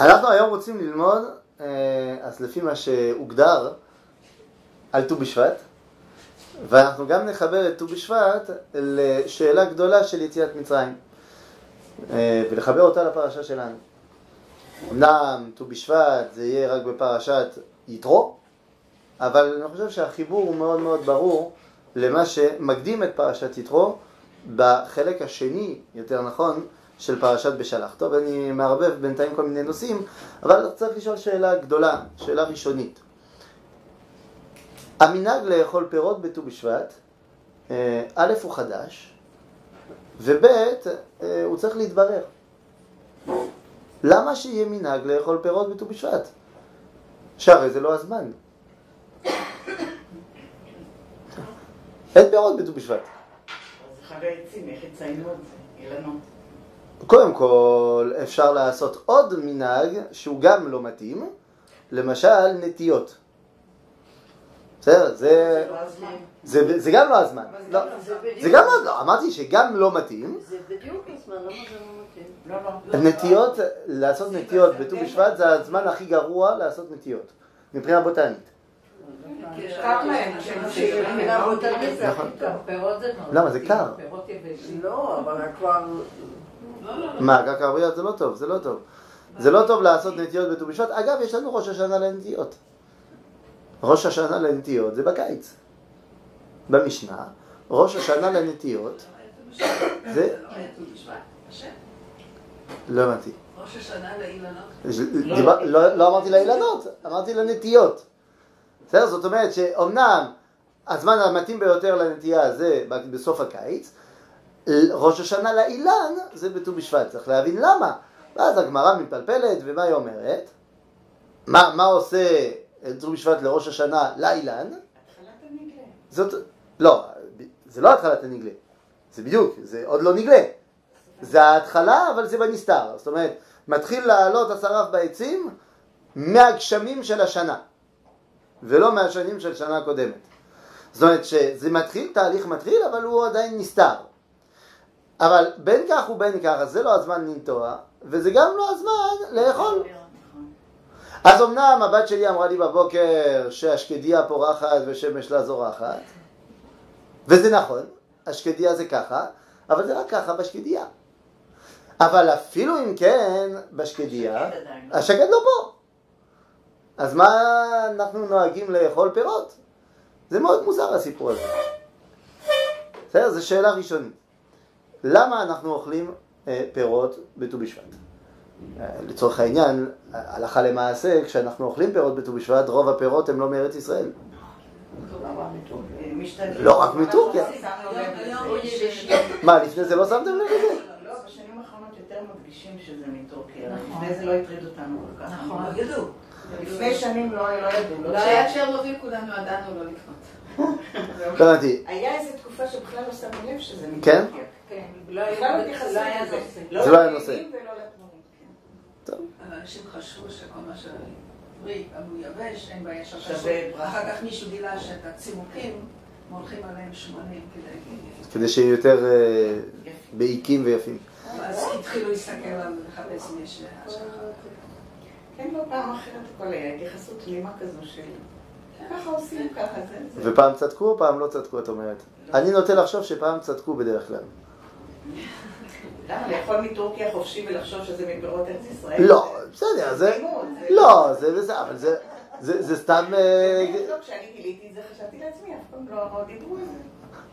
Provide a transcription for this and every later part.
אנחנו היום רוצים ללמוד, אה, אז לפי מה שהוגדר, על ט"ו בשבט, ואנחנו גם נחבר את ט"ו בשבט לשאלה גדולה של יציאת מצרים, אה, ולחבר אותה לפרשה שלנו. אמנם ט"ו בשבט זה יהיה רק בפרשת יתרו, אבל אני חושב שהחיבור הוא מאוד מאוד ברור למה שמקדים את פרשת יתרו בחלק השני, יותר נכון, של פרשת בשלח. טוב, אני מערבב בינתיים כל מיני נושאים, אבל צריך לשאול שאלה גדולה, שאלה ראשונית. המנהג לאכול פירות בט"ו בשבט, אה, א' הוא חדש, וב' אה, הוא צריך להתברר. למה שיהיה מנהג לאכול פירות בט"ו בשבט? שהרי זה לא הזמן. אין פירות בט"ו בשבט. חג העצים, איך יציינו את זה? אילנות. קודם כל, אפשר לעשות עוד מנהג שהוא גם לא מתאים, למשל נטיות. בסדר? זה, לא הזמן. זה, זה גם לא הזמן. לא, זה גם לא, לא, אמרתי שגם לא מתאים. זה בדיוק הזמן, למה זה לא מתאים? לא, לא. נטיות, לעשות נטיות בט"ו בשבט זה הזמן הכי גרוע לעשות נטיות, מבחינה בוטנית. זה נכון. זה מאוד למה? זה קר. פירות יבשים. לא, אבל כבר... מה, קרקע ערביות זה לא טוב, זה לא טוב. זה לא טוב לעשות נטיות בט"ו בשבט. אגב, יש לנו ראש השנה לנטיות. ראש השנה לנטיות זה בקיץ. במשנה, ראש השנה לנטיות זה... לא הבנתי. ראש השנה לאילנות. לא לא אמרתי לאילנות, אמרתי לנטיות. בסדר? זאת אומרת שאומנם הזמן המתאים ביותר לנטייה זה בסוף הקיץ, ראש השנה לאילן זה בט"ו בשבט, צריך להבין למה. ואז הגמרא מתפלפלת, ומה היא אומרת? מה, מה עושה ט"ו בשבט לראש השנה לאילן? התחלת הנגלה. זאת, לא, זה לא התחלת הנגלה, זה בדיוק, זה עוד לא נגלה. זה ההתחלה, אבל זה בנסתר. זאת אומרת, מתחיל לעלות השרף בעצים מהגשמים של השנה, ולא מהשנים של שנה קודמת. זאת אומרת שזה מתחיל, תהליך מתחיל, אבל הוא עדיין נסתר. אבל בין כך ובין כך, אז זה לא הזמן לנטוע, וזה גם לא הזמן לאכול. נכון. אז אמנם הבת שלי אמרה לי בבוקר שהשקדיה פורחת ושמש לה זורחת, וזה נכון, השקדיה זה ככה, אבל זה רק ככה בשקדיה. אבל אפילו אם כן, בשקדיה, השקד לא. השקד לא פה. אז מה אנחנו נוהגים לאכול פירות? זה מאוד מוזר הסיפור הזה. בסדר? זו שאלה ראשונית. למה אנחנו אוכלים אה, פירות בט"ו בשבט? אה, לצורך העניין, הלכה למעשה, כשאנחנו אוכלים פירות בט"ו בשבט, רוב הפירות הם לא מארץ ישראל. אה. לא רק מטורקיה. מה, לפני זה לא שמתם לב לזה? לא, בשנים האחרונות יותר מדגישים שזה מטורקיה. לפני זה לא הטריד אותנו כל כך. נכון, ידעו. לפני שנים לא לא ידעו. לא לא היה צ'רנוביל, כולנו ידענו לא לקנות. לא הבנתי. היה איזו תקופה שבכלל לא שמו לב שזה מטורקיה. כן? כן, לא היה בכלל לא לא. נושא. זה לא היה נושא. כן. טוב. אנשים חשבו שכל מה שבריא, אבל יבש, אין בעיה שווה. אחר כך מישהו גילה שאת הצימוקים מולכים עליהם שמונים כדי... כדי שיהיו יותר אה, בעיקים ויפים. אז התחילו להסתכל על לחפש השגחה. כן, לא פעם אחרת הכל היה התייחסות תמימה כזו של ככה עושים, ככה זה. זה. ופעם צדקו או פעם לא צדקו, את אומרת? אני נוטה לחשוב שפעם צדקו בדרך כלל. למה לאכול מטורקיה חופשי ולחשוב שזה מפירות ארץ ישראל? לא, בסדר, זה... לא, זה בסדר, אבל זה... זה סתם... אה, לא, כשאני גיליתי את זה חשבתי לעצמי, אף פעם לא לא דיברו על זה.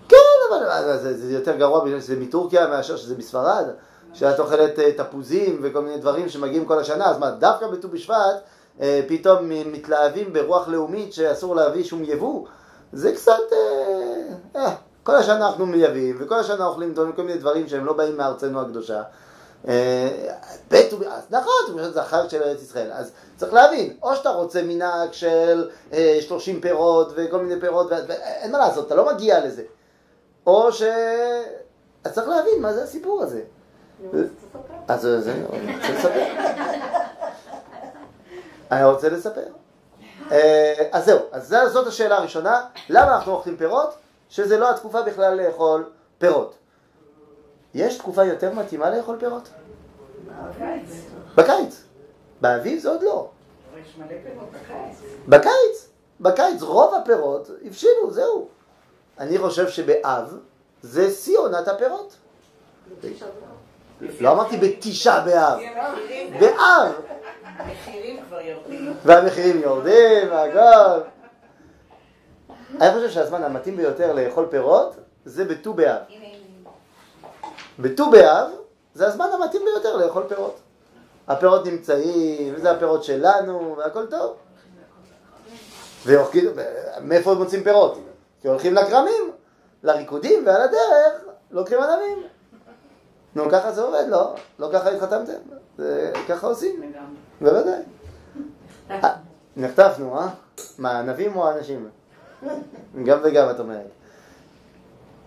כן, אבל זה, יותר גרוע בגלל שזה מטורקיה מאשר שזה מספרד, שאת אוכלת אה, תפוזים וכל מיני דברים שמגיעים כל השנה, אז מה, דווקא בט"ו בשבט אה, פתאום מתלהבים ברוח לאומית שאסור להביא שום יבוא? זה קצת... אה, כל השנה אנחנו מייבאים, וכל השנה אוכלים כל מיני דברים שהם לא באים מארצנו הקדושה. אה, בט"ו, אז נכון, ט"ו בשבט זה החג של ארץ ישראל, אז צריך להבין, או שאתה רוצה מנהג של אה, 30 פירות וכל מיני פירות, ואין מה לעשות, אתה לא מגיע לזה. או ש... אז צריך להבין מה זה הסיפור הזה. אז זה, אני רוצה לספר. אני רוצה לספר. אה, אז זהו, אז זאת השאלה הראשונה, למה אנחנו אוכלים פירות? שזה לא התקופה בכלל לאכול פירות. יש תקופה יותר מתאימה לאכול פירות? בקיץ. באביב זה עוד לא. בקיץ. בקיץ, בקיץ רוב הפירות הבשילו, זהו. אני חושב שבאב זה שיא עונת הפירות. לא אמרתי בתשעה באב, באב. המחירים כבר יורדים. והמחירים יורדים, והכל. אני חושב שהזמן המתאים ביותר לאכול פירות זה בט"ו באב. בט"ו באב זה הזמן המתאים ביותר לאכול פירות. הפירות נמצאים, וזה הפירות שלנו, והכל טוב. והולכים- מאיפה מוצאים פירות? כי הולכים לכרמים, לריקודים, ועל הדרך לוקחים ענבים. נו, ככה זה עובד, לא? לא ככה התחתמתם? זה ככה עושים. בוודאי. נחטפנו, אה? מה, ענבים או אנשים? גם וגם, את אומרת.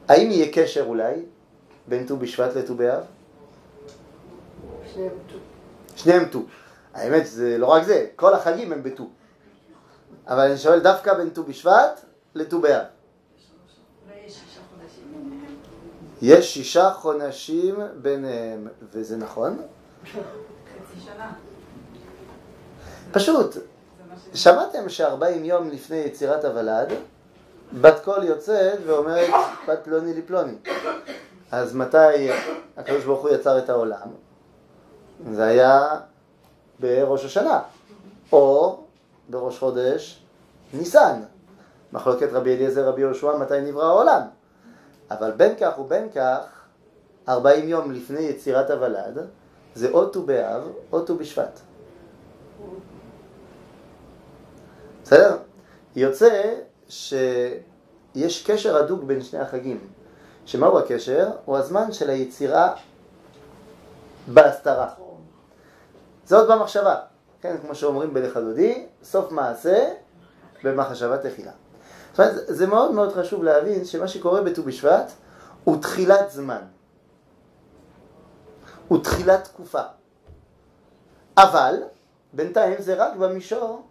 האם יהיה קשר אולי בין ט"ו בשבט לט"ו באב? שניהם ט"ו. שניהם ט"ו. האמת, זה לא רק זה, כל החגים הם בט"ו. אבל אני שואל דווקא בין ט"ו בשבט לט"ו באב. יש שישה חודשים ביניהם, וזה נכון? חצי שנה. פשוט. שמעתם שארבעים יום לפני יצירת הוולד, בת קול יוצאת ואומרת בת פלוני לפלוני. אז מתי הקדוש ברוך הוא יצר את העולם? זה היה בראש השנה, או בראש חודש ניסן. מחלוקת רבי אליעזר רבי יהושע מתי נברא העולם. אבל בין כך ובין כך, ארבעים יום לפני יצירת הוולד, זה או ט"ו באב או ט"ו בשבט. בסדר? יוצא שיש קשר הדוק בין שני החגים. שמהו הקשר? הוא הזמן של היצירה בהסתרה. עוד במחשבה. כן, כמו שאומרים בלך הדודי, סוף מעשה במחשבה תחילה. זאת אומרת, זה מאוד מאוד חשוב להבין שמה שקורה בט"ו בשבט הוא תחילת זמן. הוא תחילת תקופה. אבל, בינתיים זה רק במישור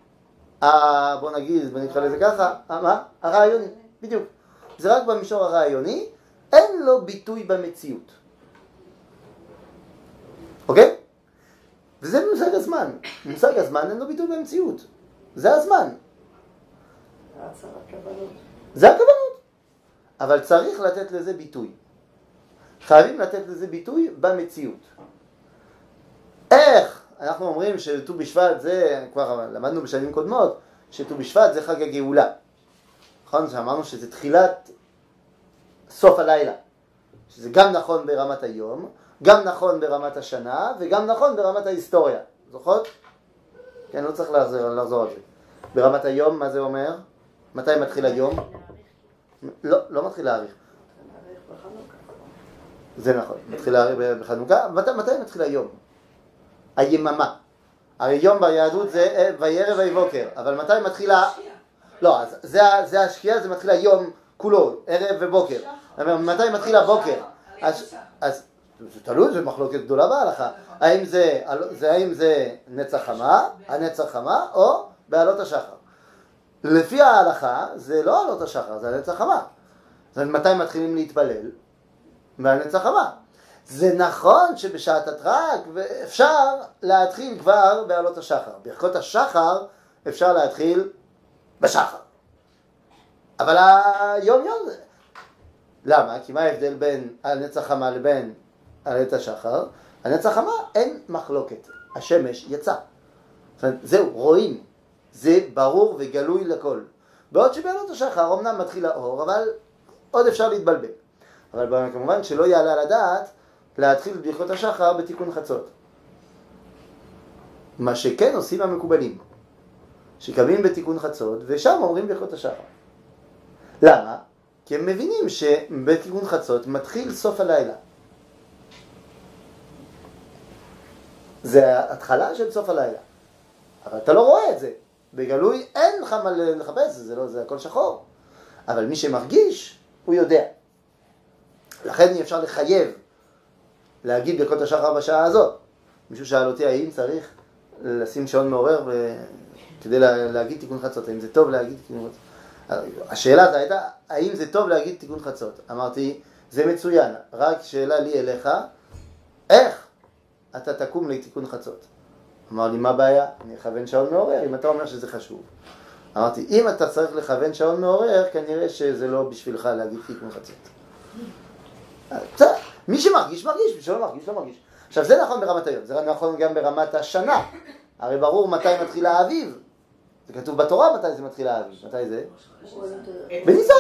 בוא נגיד, בוא נקרא לזה ככה, ה- מה? הרעיוני, בדיוק. זה רק במישור הרעיוני, אין לו ביטוי במציאות. אוקיי? וזה מושג הזמן. מושג הזמן אין לו ביטוי במציאות. זה הזמן. זה הכוונות. אבל צריך לתת לזה ביטוי. חייבים לתת לזה ביטוי במציאות. איך? אנחנו אומרים שט"ו בשבט זה, כבר למדנו בשנים קודמות, שט"ו בשבט זה חג הגאולה. נכון? שאמרנו שזה תחילת סוף הלילה. שזה גם נכון ברמת היום, גם נכון ברמת השנה, וגם נכון ברמת ההיסטוריה. זוכרות? כן, לא צריך לחזור, לחזור על זה. ברמת היום, מה זה אומר? מתי מתחיל היום? לא, לא מתחיל להאריך. זה נכון, מתחיל להאריך בחנוכה. מתי, מתי מתחיל היום? היממה. הרי יום ביהדות זה אה, וירא ויבוקר, אבל מתי מתחילה... לא, אז זה, זה השקיעה, זה מתחיל היום כולו, ערב ובוקר. אבל מתי מתחיל הבוקר? אז, אז זה תלוי, זו מחלוקת גדולה בהלכה. האם זה, זה, האם זה נצח חמה, הנצח חמה, או בעלות השחר. לפי ההלכה זה לא עלות השחר, זה הנצח חמה. אומרת, מתי מתחילים להתפלל? מהנצח חמה. זה נכון שבשעת הטרק אפשר להתחיל כבר בעלות השחר. ברכות השחר אפשר להתחיל בשחר. אבל היום יום זה... למה? כי מה ההבדל בין הנצח חמה לבין עלית השחר? הנצח חמה אין מחלוקת. השמש יצא. זהו, רואים. זה ברור וגלוי לכל. בעוד שבעלות השחר אמנם מתחיל האור, אבל עוד אפשר להתבלבל. אבל כמובן שלא יעלה על הדעת להתחיל את ברכות השחר בתיקון חצות. מה שכן עושים המקובלים, שקמים בתיקון חצות ושם אומרים ברכות השחר. למה? כי הם מבינים שבתיקון חצות מתחיל סוף הלילה. זה ההתחלה של סוף הלילה. אבל אתה לא רואה את זה. בגלוי אין לך מה לחפש, זה, לא, זה הכל שחור. אבל מי שמרגיש, הוא יודע. לכן אי אפשר לחייב להגיד ברכות השחר בשעה הזאת. מישהו שאל אותי האם צריך לשים שעון מעורר ו... כדי לה... להגיד תיקון חצות, האם זה טוב להגיד תיקון חצות. השאלה זו הייתה, האם זה טוב להגיד תיקון חצות? אמרתי, זה מצוין, רק שאלה לי אליך, איך אתה תקום לתיקון חצות? אמר לי, מה הבעיה? אני אכוון שעון מעורר, אם אתה אומר שזה חשוב. אמרתי, אם אתה צריך לכוון שעון מעורר, כנראה שזה לא בשבילך להגיד תיקון חצות. בסדר, מי שמרגיש, מרגיש, מי שלא מרגיש, לא מרגיש. עכשיו, זה נכון ברמת היום, זה נכון גם ברמת השנה. הרי ברור מתי מתחיל האביב. זה כתוב בתורה מתי זה מתחיל האביב. מתי זה? בניסן.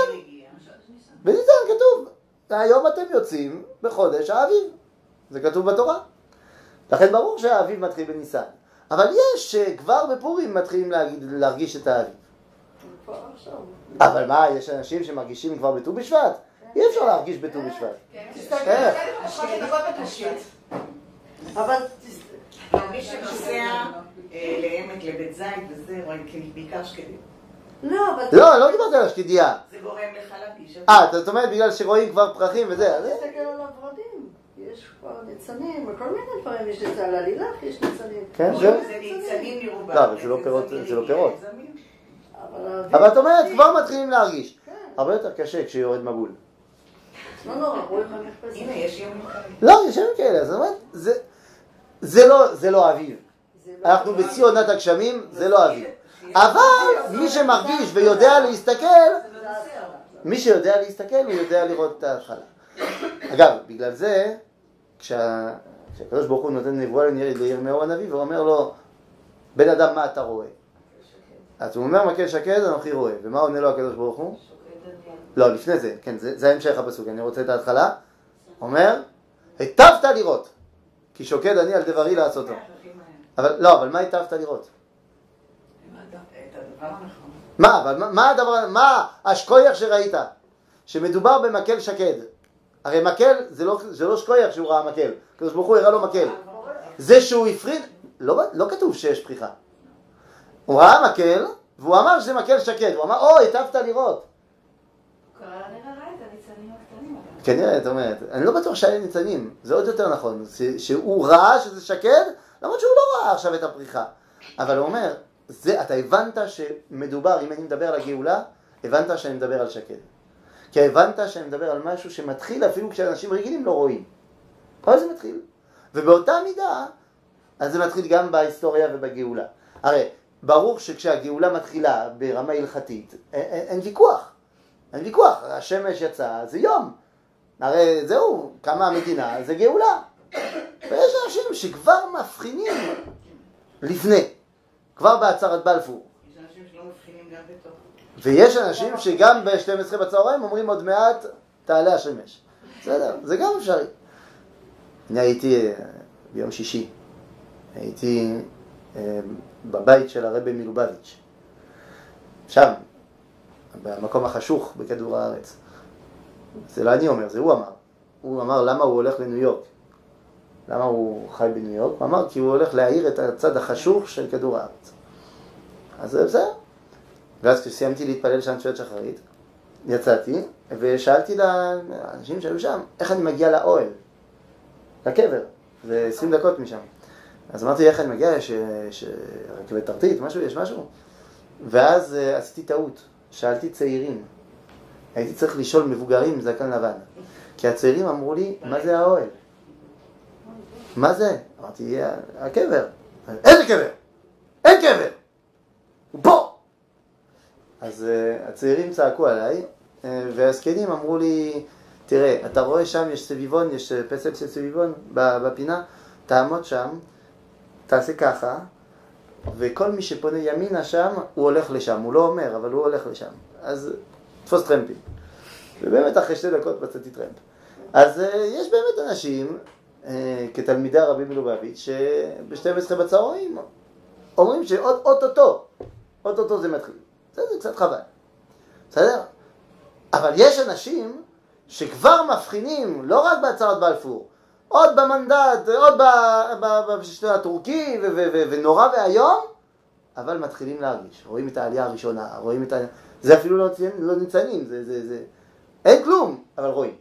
בניסן כתוב. היום אתם יוצאים בחודש האביב. זה כתוב בתורה. לכן ברור שהאביב מתחיל בניסן. אבל יש שכבר בפורים מתחילים להגיד, להרגיש את האביב. אבל מה, יש אנשים שמרגישים כבר בט"ו בשבט? אי אפשר להרגיש בט"ו בשבט. איך? אבל תס- מי שנוסע אה, לעמק, לבית זית וזה, רואים בעיקר שקדים. לא, אבל... לא, לא דיברתי על השקידייה. זה גורם לך להרגיש. אה, זאת אומרת בגלל שרואים כבר פרחים וזה, אז... תסתכל על הוורדים. יש כבר ניצנים, וכל מיני דברים. יש ניצן על הלילך, יש ניצנים. כן, זה זהו. ניצנים מרובע. לא, אבל זה לא פירות, זה לא פירות. אבל אבל את אומרת, כבר מתחילים להרגיש. כן. הרבה יותר קשה כשיורד מבול. לא נורא. הנה, יש ימים כאלה. לא, יש ימים כאלה, זאת אומרת, זה- זה לא- זה לא אביב. לא- אנחנו בשיא עונת הגשמים, זה לא אביב. אבל מי שמרגיש ויודע להסתכל. מי שיודע להסתכל, הוא יודע לראות את ההתחלה. אגב, בגלל זה, כשה- כשהקדוש ברוך הוא נותן נבואה לירמיהו הנביא, והוא אומר לו, בן אדם, מה אתה רואה? אז הוא אומר, מקל שקד, אנוכי רואה. ומה עונה לו הקדוש ברוך הוא? לא, לפני זה, כן, זה, זה המשך הפסוק, אני רוצה את ההתחלה. אומר, היטבת לראות, כי שוקד אני על דברי לעשותו. אבל, לא, אבל מה היטבת לראות? מה, אבל מה, מה הדבר, מה השקוייח שראית? שמדובר במקל שקד. הרי מקל זה לא, זה לא שקוייח שהוא ראה מקל, הקדוש ברוך הוא הראה לו מקל. זה שהוא הפריד, לא, לא כתוב שיש פריחה. הוא ראה מקל, והוא אמר שזה מקל שקד, הוא אמר, או, היטבת לראות. כנראה, את אומרת, אני לא בטוח שהיה ניצנים, זה עוד יותר נכון, שהוא ראה שזה שקד, למרות שהוא לא ראה עכשיו את הפריחה. אבל הוא אומר, זה, אתה הבנת שמדובר, אם אני מדבר על הגאולה, הבנת שאני מדבר על שקד. כי הבנת שאני מדבר על משהו שמתחיל אפילו כשאנשים רגילים לא רואים. אבל זה מתחיל. ובאותה מידה, אז זה מתחיל גם בהיסטוריה ובגאולה. הרי, ברור שכשהגאולה מתחילה ברמה הלכתית, אין ויכוח. אין ויכוח, השמש יצאה, זה יום. הרי זהו, קמה המדינה, זה גאולה. ויש אנשים שכבר מבחינים לפני, כבר בהצהרת בלפור. יש אנשים שלא מבחינים גם בתוך. ויש אנשים שגם ב-12 בצהריים אומרים עוד מעט תעלה השמש. בסדר, זה גם אפשרי. אני הייתי אה, ביום שישי, הייתי אה, בבית של הרבי מלובביץ', שם, במקום החשוך בכדור הארץ. זה לא אני אומר, זה הוא אמר. הוא אמר למה הוא הולך לניו יורק. למה הוא חי בניו יורק? הוא אמר כי הוא הולך להאיר את הצד החשוך של כדור הארץ. אז בסדר. ואז כשסיימתי להתפלל שם תפילת שחרית, יצאתי ושאלתי לאנשים שהיו שם, איך אני מגיע לאוהל, לקבר, זה 20 דקות משם. אז אמרתי, איך אני מגיע, יש, רכבת תרתית, משהו, יש משהו? ואז uh, עשיתי טעות, שאלתי צעירים. הייתי צריך לשאול מבוגרים עם זקן לבן. כי הצעירים אמרו לי, מה זה האוהל? מה זה? אמרתי, הקבר. איזה קבר? אין קבר! הוא פה! אז uh, הצעירים צעקו עליי, uh, והזקנים אמרו לי, תראה, אתה רואה שם יש סביבון, יש אה, פסל של סביבון בפינה, תעמוד שם, תעשה ככה, וכל מי שפונה ימינה שם, הוא הולך לשם, הוא לא אומר, אבל הוא הולך לשם. אז תפוס טרמפים. ובאמת אחרי שתי דקות מצאתי טרמפ. אז uh, יש באמת אנשים, uh, כתלמידי הרבי מלובביץ', שב-12 בצהריים אומרים שעוד אוטוטו, אוטוטו זה מתחיל. זה, זה קצת חבל. בסדר? אבל יש אנשים שכבר מבחינים, לא רק בהצהרת בלפור, עוד במנדט, עוד בשלטון הטורקי, ונורא ואיום, אבל מתחילים להרגיש. רואים את העלייה הראשונה, רואים את ה... זה אפילו לא, לא ניצנים, זה, זה, זה... אין כלום, אבל רואים.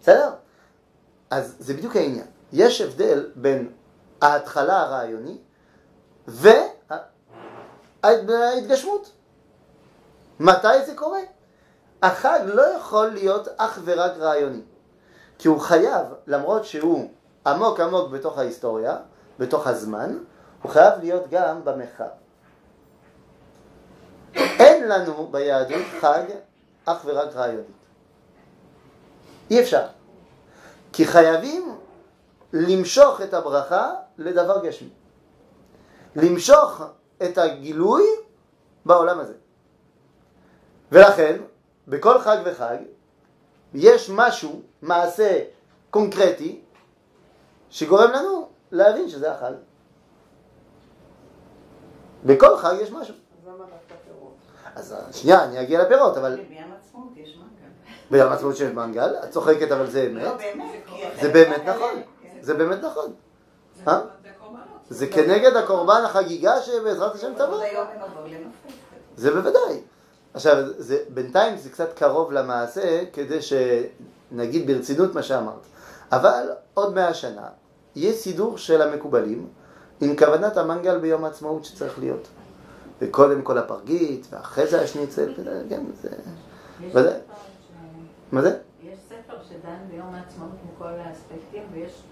בסדר? אז זה בדיוק העניין. יש הבדל בין ההתחלה הרעיונית וההתגשמות. מתי זה קורה? החג לא יכול להיות אך ורק רעיוני. כי הוא חייב, למרות שהוא עמוק עמוק בתוך ההיסטוריה, בתוך הזמן, הוא חייב להיות גם במרחב. אין לנו ביהדות חג אך ורק רעיונית. אי אפשר. כי חייבים למשוך את הברכה לדבר גשמי. למשוך את הגילוי בעולם הזה. ולכן, בכל חג וחג, יש משהו, מעשה קונקרטי, שגורם לנו להבין שזה החג. בכל חג יש משהו. אז למה דווקא פירות? אז שנייה, אני אגיע לפירות, אבל ביום עצמאות יש מנגל. ביום העצמאות שיש מנגל, את צוחקת אבל זה לא, אמת. באמת. זה באמת נכון. כן. זה באמת נכון. זה אה? זה קורבנות. זה כנגד הקורבן החגיגה שבעזרת השם תבוא. זה בוודאי. עכשיו, זה, בינתיים זה קצת קרוב למעשה, כדי שנגיד ברצינות מה שאמרת. אבל עוד מאה שנה, יהיה סידור של המקובלים עם כוונת המנגל ביום העצמאות שצריך להיות. וקודם כל הפרגית, ואחרי זה השניצל, כן, זה... ודאי. מה זה? יש ספר שדן ביום העצמאות מכל האספקטים, ויש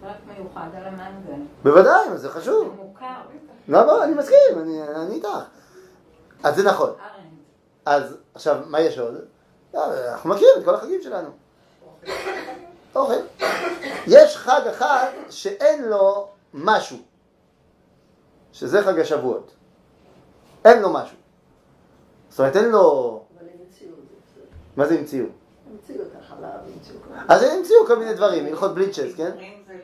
פרק מיוחד על המנגל. בוודאי, זה זה חשוב. מוכר. לא, לא, אני מסכים, אני, אני איתך. אז זה נכון. אז עכשיו, מה יש עוד? לא, אנחנו מכירים את כל החגים שלנו. אוכל. יש חג אחד שאין לו משהו, שזה חג השבועות. אין לו משהו. זאת אומרת, אין לו... מה זה המציאו? המציאו את החלב, המציאו כל מיני. אז הם המציאו כל מיני דברים, הלכות בליצ'ס, כן?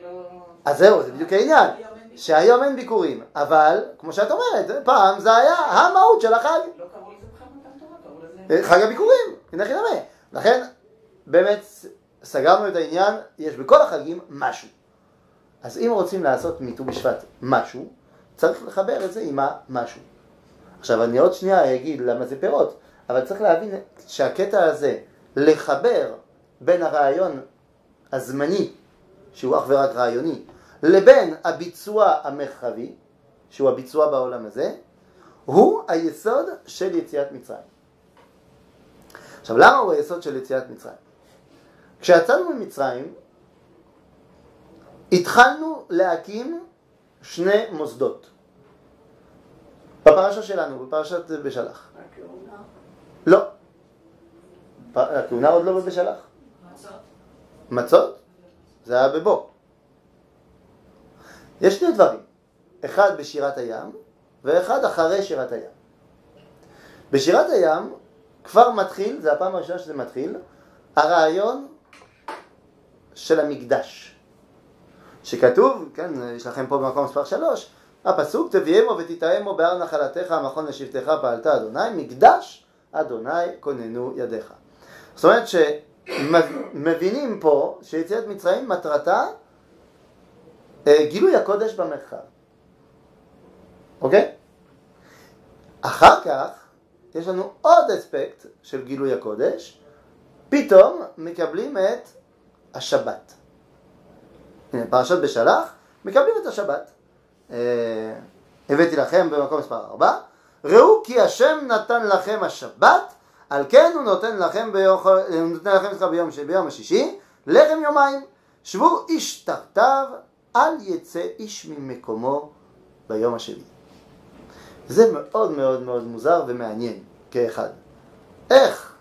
לא... אז זהו, זה בדיוק העניין. שהיום אין ביקורים, אבל, כמו שאת אומרת, פעם זה היה המהות של החג. חג הביקורים, הנה חינמי. לכן, באמת, סגרנו את העניין, יש בכל החגים משהו. אז אם רוצים לעשות מט"ו בשבט משהו, צריך לחבר את זה עם המשהו. עכשיו, אני עוד שנייה אגיד למה זה פירות, אבל צריך להבין שהקטע הזה, לחבר בין הרעיון הזמני, שהוא אך ורק רעיוני, לבין הביצוע המרחבי, שהוא הביצוע בעולם הזה, הוא היסוד של יציאת מצרים. עכשיו, למה הוא היסוד של יציאת מצרים? כשיצאנו ממצרים, התחלנו להקים שני מוסדות. בפרשה שלנו, בפרשת בשלח. הכהונה. לא. הכהונה עוד לא בשלח. מצות. מצות? זה היה בבוא. יש שני דברים, אחד בשירת הים ואחד אחרי שירת הים. בשירת הים כבר מתחיל, זה הפעם הראשונה שזה מתחיל, הרעיון של המקדש. שכתוב, כן, יש לכם פה במקום מספר שלוש, הפסוק תביאמו ותתאמו בהר נחלתך המכון לשבטך פעלת אדוני, מקדש אדוני כוננו ידיך. זאת אומרת שמבינים פה שיציאת מצרים מטרתה אה, גילוי הקודש במרחב. אוקיי? אחר כך יש לנו עוד אספקט של גילוי הקודש, פתאום מקבלים את השבת. פרשת בשלח, מקבלים את השבת. אה, הבאתי לכם במקום מספר 4, ראו כי השם נתן לכם השבת, על כן הוא נותן לכם ביום, הוא נותן לכם ביום, ביום השישי, לחם יומיים. שבו איש תחתיו, אל יצא איש ממקומו ביום השני. זה מאוד מאוד מאוד מוזר ומעניין כאחד. איך?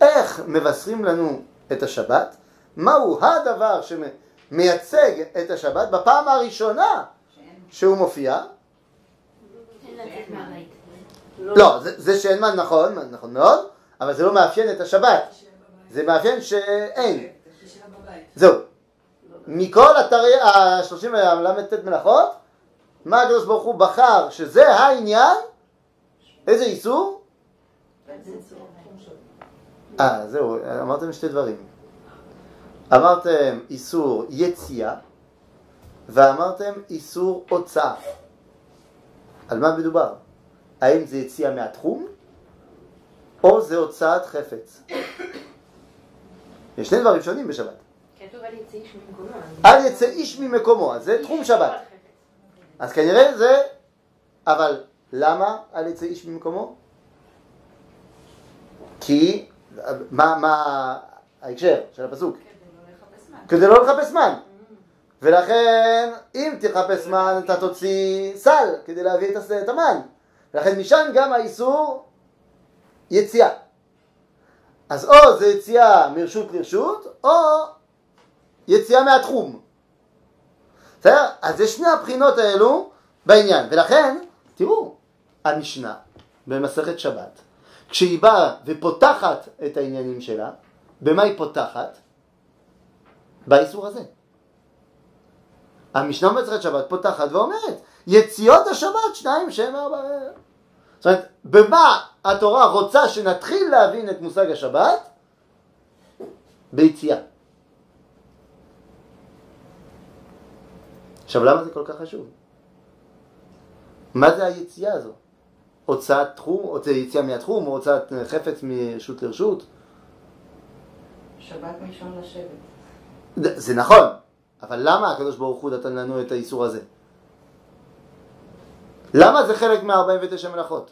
איך מבשרים לנו את השבת? מהו הדבר שמייצג את השבת בפעם הראשונה שהוא מופיע? לא, זה, זה שאין מה נכון, נכון מאוד, אבל זה לא מאפיין את השבת, שיהיה בבית. זה מאפיין שאין. שיהיה בבית. זהו. מכל אתרי ה-30 ל"ט מלאכות, מה הקדוש ברוך הוא בחר שזה העניין? איזה איסור? אה, זהו, אמרתם שתי דברים. אמרתם איסור יציאה, ואמרתם איסור הוצאה. על מה מדובר? האם זה יציאה מהתחום, או זה הוצאת חפץ? יש שני דברים שונים בשבת. כתוב על יצא איש ממקומו. אל יצא איש ממקומו, אז זה תחום שבת. אז כנראה זה, אבל למה אל יצא איש ממקומו? כי, מה, מה ההקשר של הפסוק? כדי לא לחפש. כדי לא מן. ולכן, אם תחפש מן, אתה תוציא סל כדי להביא את המן. ולכן משם גם האיסור יציאה. אז או זה יציאה מרשות לרשות, או יציאה מהתחום. בסדר? אז יש שני הבחינות האלו בעניין. ולכן, תראו, המשנה במסכת שבת, כשהיא באה ופותחת את העניינים שלה, במה היא פותחת? באיסור הזה. המשנה במסכת שבת פותחת ואומרת, יציאות השבת שניים שם ארבע. זאת אומרת, במה התורה רוצה שנתחיל להבין את מושג השבת? ביציאה. עכשיו, למה זה כל כך חשוב? מה זה היציאה הזו? הוצאת תחום, הוצאת יציאה מהתחום, או הוצאת חפץ מרשות לרשות? שבת מלשון לשבת. זה נכון, אבל למה הקדוש ברוך הוא נתן לנו את האיסור הזה? למה זה חלק מה-49 מלאכות?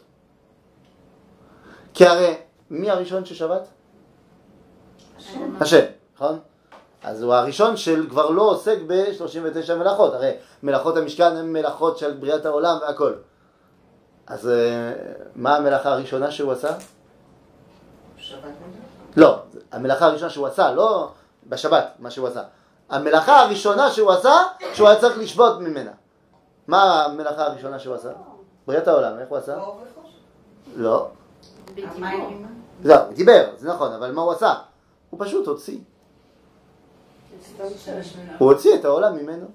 כי הרי מי הראשון ששבת? השם, נכון? אז הוא הראשון שכבר לא עוסק ב-39 מלאכות, הרי מלאכות המשכן הן מלאכות של בריאת העולם והכל. אז אה, מה המלאכה הראשונה שהוא עשה? שבת. לא, המלאכה הראשונה שהוא עשה, לא בשבת, מה שהוא עשה. המלאכה הראשונה שהוא עשה, שהוא היה צריך לשבות ממנה. מה המלאכה הראשונה שהוא עשה? בריאת העולם, איך הוא עשה? לא. זהו, הוא דיבר, זה נכון, אבל מה הוא עשה? הוא פשוט הוציא. הוא הוציא את העולם ממנו.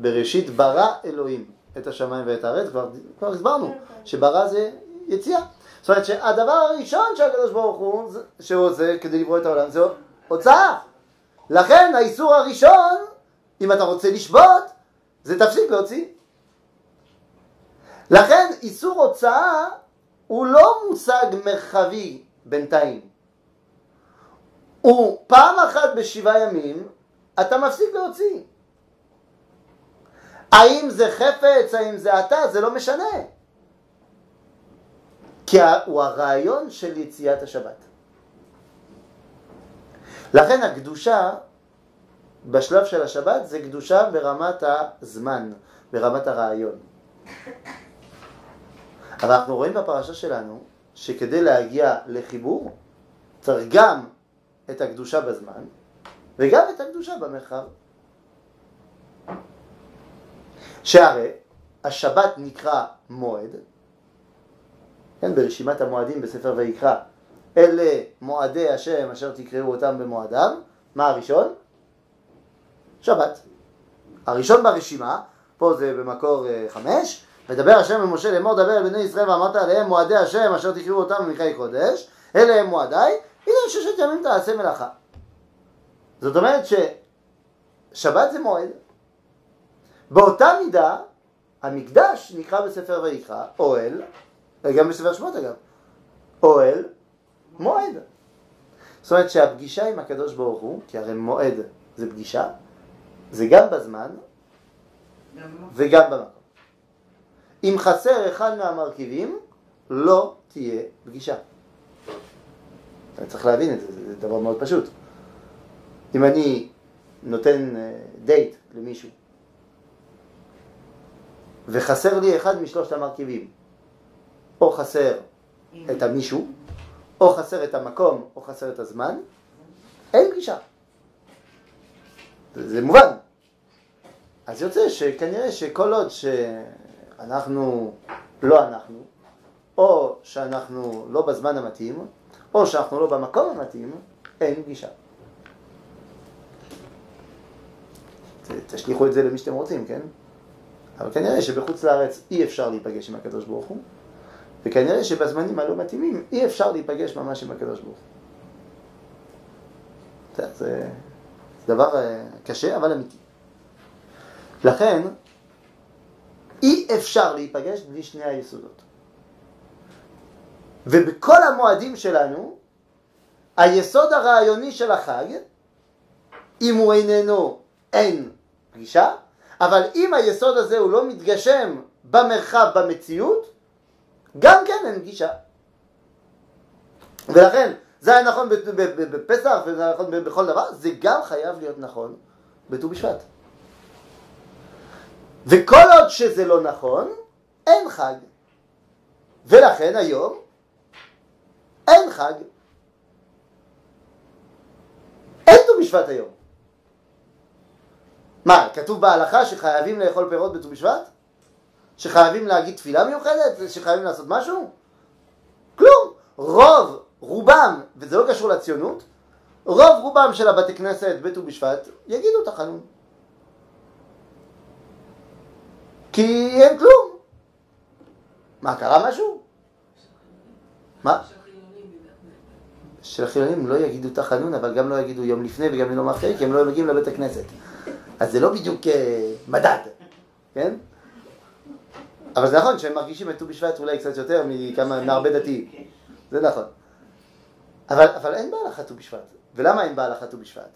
בראשית ברא אלוהים את השמיים ואת הארץ, כבר, כבר הסברנו שברא זה יציאה. זאת אומרת שהדבר הראשון שהקדוש ברוך הוא, זה- שהוא עושה כדי לברוא את העולם, זה הוצאה. לכן האיסור הראשון, אם אתה רוצה לשבות, זה תפסיק להוציא. לכן איסור הוצאה הוא לא מושג מרחבי בינתיים. הוא פעם אחת בשבעה ימים, אתה מפסיק להוציא. האם זה חפץ, האם זה אתה, זה לא משנה. כי הוא הרעיון של יציאת השבת. לכן הקדושה בשלב של השבת זה קדושה ברמת הזמן, ברמת הרעיון. אבל אנחנו רואים בפרשה שלנו שכדי להגיע לחיבור צריך גם את הקדושה בזמן וגם את הקדושה במרחב. שהרי השבת נקרא מועד, כן, ברשימת המועדים בספר ויקרא, אלה מועדי השם אשר תקראו אותם במועדם, מה הראשון? שבת. הראשון ברשימה, פה זה במקור אה, חמש, מדבר השם למשה לאמור דבר אל בני ישראל ואמרת עליהם מועדי השם אשר תקראו אותם במקראי קודש, אלה הם מועדיי, הנה ששת ימים תעשה מלאכה. זאת אומרת ששבת זה מועד. באותה מידה, המקדש נקרא בספר ויקרא אוהל, גם בספר שמות אגב, אוהל, מועד. זאת אומרת שהפגישה עם הקדוש ברוך הוא, כי הרי מועד זה פגישה, זה גם בזמן גם לא. וגם במקום. אם חסר אחד מהמרכיבים, לא תהיה פגישה. אתה צריך להבין את זה, זה דבר מאוד פשוט. אם אני נותן אה, דייט למישהו, וחסר לי אחד משלושת המרכיבים, או חסר את המישהו, או חסר את המקום, או חסר את הזמן, אין פגישה. זה מובן. אז יוצא שכנראה שכל עוד שאנחנו לא אנחנו, או שאנחנו לא בזמן המתאים, או שאנחנו לא במקום המתאים, אין פגישה. ת- תשליכו את זה למי שאתם רוצים, כן? אבל כנראה שבחוץ לארץ אי אפשר להיפגש עם הקדוש ברוך הוא, וכנראה שבזמנים הלא מתאימים אי אפשר להיפגש ממש עם הקדוש ברוך הוא. זה, זה, זה דבר אה, קשה אבל אמיתי. לכן, אי אפשר להיפגש בלי שני היסודות. ובכל המועדים שלנו, היסוד הרעיוני של החג, אם הוא איננו, אין פגישה, אבל אם היסוד הזה הוא לא מתגשם במרחב, במציאות, גם כן אין פגישה. ולכן, זה היה נכון בפסח, וזה היה נכון בכל דבר, זה גם חייב להיות נכון בט"ו בשבט. וכל עוד שזה לא נכון, אין חג. ולכן היום אין חג. אין ט"ו בשבט היום. מה, כתוב בהלכה שחייבים לאכול פירות בט"ו בשבט? שחייבים להגיד תפילה מיוחדת? שחייבים לעשות משהו? כלום. רוב, רובם, וזה לא קשור לציונות, רוב רובם של הבתי כנסת בט"ו בשבט יגידו תחנון. כי אין כלום. מה, קרה משהו? מה? של החילונים לא יגידו תחנון, אבל גם לא יגידו יום לפני וגם יום אחרי, כי הם לא מגיעים לבית הכנסת. אז זה לא בדיוק אה, מדד, כן? אבל זה נכון שהם מרגישים את ט"ו בשבט אולי קצת יותר מכמה, מהרבה דתיים. זה נכון. אבל, אבל אין בהלכה ט"ו בשבט. ולמה אין בהלכה ט"ו בשבט?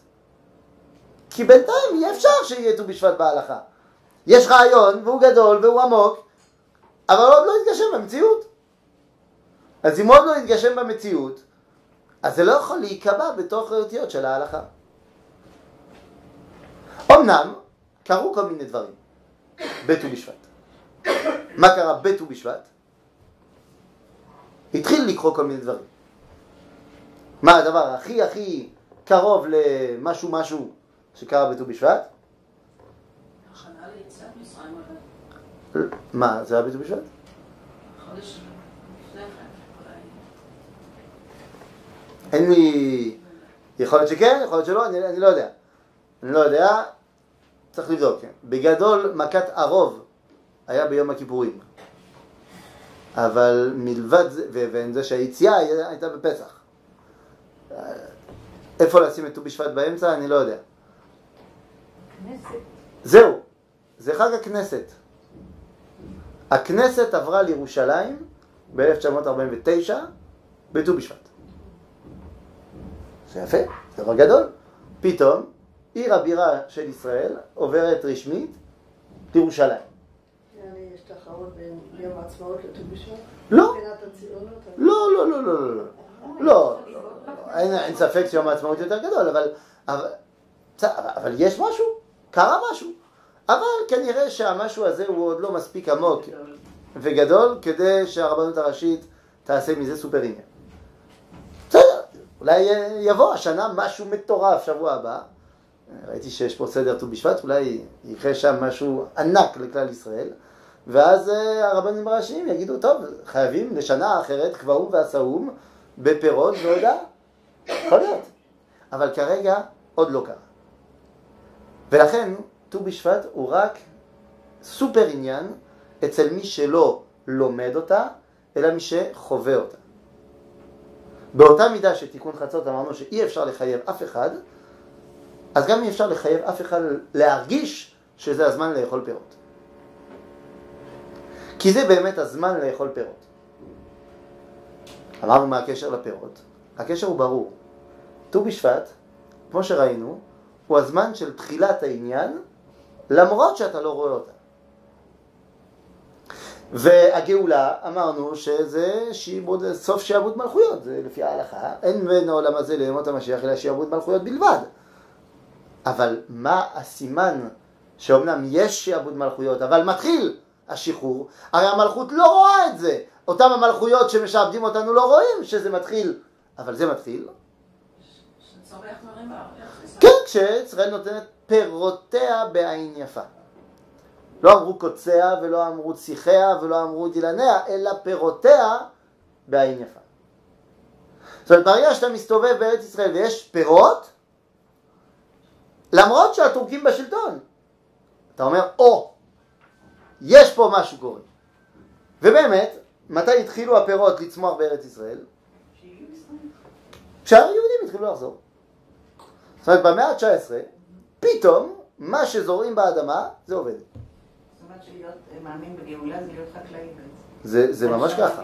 כי בינתיים יהיה אפשר שיהיה ט"ו בשבט בהלכה. יש רעיון, והוא גדול, והוא עמוק, אבל עוד לא התגשם במציאות. אז אם עוד לא התגשם במציאות, אז זה לא יכול להיקבע בתוך האותיות של ההלכה. אמנם, קרו כל מיני דברים בט"ו בשבט. מה קרה בט"ו בשבט? התחיל לקרוא כל מיני דברים. מה הדבר הכי הכי קרוב למשהו משהו שקרה בט"ו בשבט? מה, זה היה בט"ו בשבט? חודש לפני כן, אולי. אין לי... יכול להיות שכן, יכול להיות שלא, אני, אני לא יודע. אני לא יודע, צריך לבדוק. כן. בגדול, מכת ערוב היה ביום הכיפורים. אבל מלבד זה, ו- וזה שהיציאה הייתה בפסח. איפה לשים את ט"ו בשבט באמצע, אני לא יודע. כנסת. זהו, זה חג הכנסת. הכנסת עברה לירושלים ב-1949 בט"ו בשבט. זה יפה, זה דבר גדול. פתאום עיר הבירה של ישראל עוברת רשמית לירושלים. יש תחרות בין יום העצמאות לט"ו בשבט? לא? לא, לא, לא, לא, לא, לא. לא, אין, אין ספק שיום העצמאות יותר גדול, אבל, אבל יש משהו, קרה משהו. אבל כנראה שהמשהו הזה הוא עוד לא מספיק עמוק וגדול כדי שהרבנות הראשית תעשה מזה סופר עניין. בסדר, אולי יבוא השנה משהו מטורף שבוע הבא. ראיתי שיש פה סדר ט"ו בשבט, אולי יקרה שם משהו ענק לכלל ישראל. ואז אה, הרבנים הראשיים יגידו, טוב, חייבים לשנה אחרת קבעום ועשאום בפירות והודעה. יכול להיות. אבל כרגע עוד לא קרה. ולכן ט"ו בשבט הוא רק סופר עניין אצל מי שלא לומד אותה, אלא מי שחווה אותה. באותה מידה שתיקון חצות אמרנו שאי אפשר לחייב אף אחד, אז גם אי אפשר לחייב אף אחד להרגיש שזה הזמן לאכול פירות. כי זה באמת הזמן לאכול פירות. אמרנו מה הקשר לפירות? הקשר הוא ברור. ט"ו בשבט, כמו שראינו, הוא הזמן של תחילת העניין, למרות שאתה לא רואה אותה. והגאולה, אמרנו שזה שיעבוד, סוף שיעבוד מלכויות, זה לפי ההלכה. אין בין העולם הזה לימות המשיח אלא שיעבוד מלכויות בלבד. אבל מה הסימן שאומנם יש שיעבוד מלכויות, אבל מתחיל השחרור? הרי המלכות לא רואה את זה. אותם המלכויות שמשעבדים אותנו לא רואים שזה מתחיל, אבל זה מתחיל. כן, כשישראל נותנת פירותיה בעין יפה. לא אמרו קוציה ולא אמרו ציחיה ולא אמרו דילניה, אלא פירותיה בעין יפה. זאת אומרת, ברגע שאתה מסתובב בארץ ישראל ויש פירות, למרות שהטורקים בשלטון, אתה אומר, או, יש פה משהו קורה. ובאמת, מתי התחילו הפירות לצמוח בארץ ישראל? כשהיהודים התחילו לחזור. זאת אומרת, במאה ה-19, פתאום, מה שזורעים באדמה, זה עובד. מאמין בגאולה זה להיות חקלאי בעצם. זה, זה ממש ככה.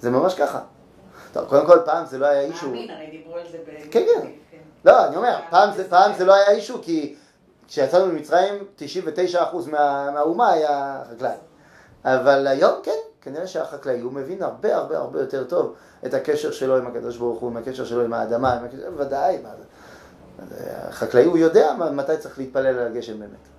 זה ממש ככה. טוב, קודם כל, פעם זה לא היה אישו. מאמין, הרי דיברו על זה ב... כן, כן. לא, אני אומר, פעם זה, פעם זה לא היה אישו, כי כשיצאנו ממצרים, 99% מה, מהאומה היה חקלאי. אבל היום, כן, כנראה שהחקלאי, הוא מבין הרבה הרבה הרבה יותר טוב את הקשר שלו עם הקדוש ברוך הוא, עם הקשר שלו עם האדמה, עם הקשר, ודאי, מה זה. אה, החקלאי הוא יודע מתי צריך להתפלל על הגשם באמת.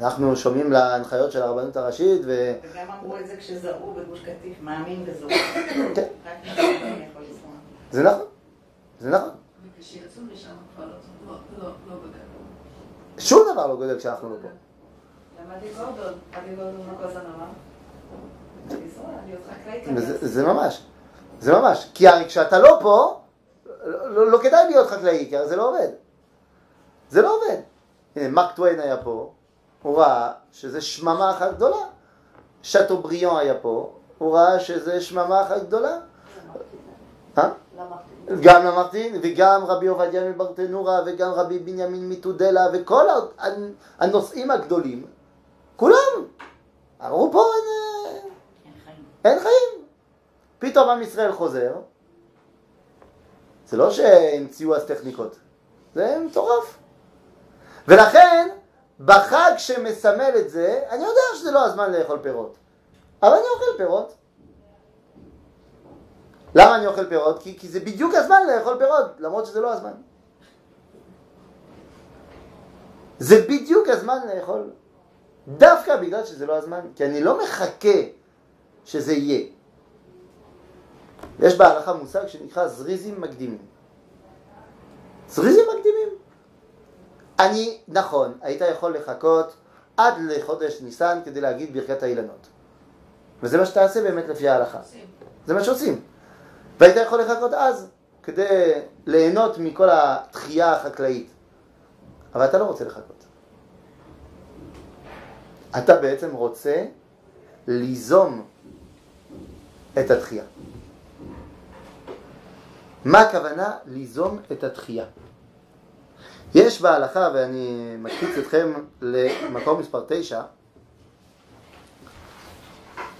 אנחנו שומעים להנחיות של הרבנות הראשית, ו... וגם אמרו את זה כשזרעו בגוש קטיף, מאמין וזורע. כן. זה נכון, זה נכון. וכשיצאו משם כבר לא, לא, לא, לא בגדול. שום דבר לא גודל כשאנחנו לא פה. למדתי גורדון, אבי גורדון מה כל הזמן אמר? וזה- זה ממש, זה ממש. כי הרי כשאתה לא פה, לא, לא, לא כדאי להיות חקלאי, כי הרי זה לא עובד. זה לא עובד. הנה, מרק טוויין היה פה, הוא ראה שזה שממה אחת גדולה. שאטו בריאון היה פה, הוא ראה שזה שממה אחת גדולה. אה? גם למרטין, וגם רבי עובדיה מברטנורה, וגם רבי בנימין מתודלה, וכל הנושאים הגדולים, כולם אמרו פה אין, אה. אין חיים. פתאום עם ישראל חוזר, זה לא שהמציאו אז טכניקות, זה מטורף. ולכן, בחג שמסמל את זה, אני יודע שזה לא הזמן לאכול פירות, אבל אני אוכל פירות. למה אני אוכל פירות? כי, כי זה בדיוק הזמן לאכול פירות, למרות שזה לא הזמן. זה בדיוק הזמן לאכול. דווקא בגלל שזה לא הזמן, כי אני לא מחכה שזה יהיה. יש בהלכה מושג שנקרא זריזים מקדימים. זריזים מקדימים. אני, נכון, היית יכול לחכות עד לחודש ניסן כדי להגיד ברכת האילנות. וזה מה שתעשה באמת לפי ההלכה. זה מה שעושים. והיית יכול לחכות אז כדי ליהנות מכל התחייה החקלאית. אבל אתה לא רוצה לחכות. אתה בעצם רוצה ליזום את התחייה. מה הכוונה ליזום את התחייה? יש בהלכה, ואני מקפיץ אתכם למקום מספר 9,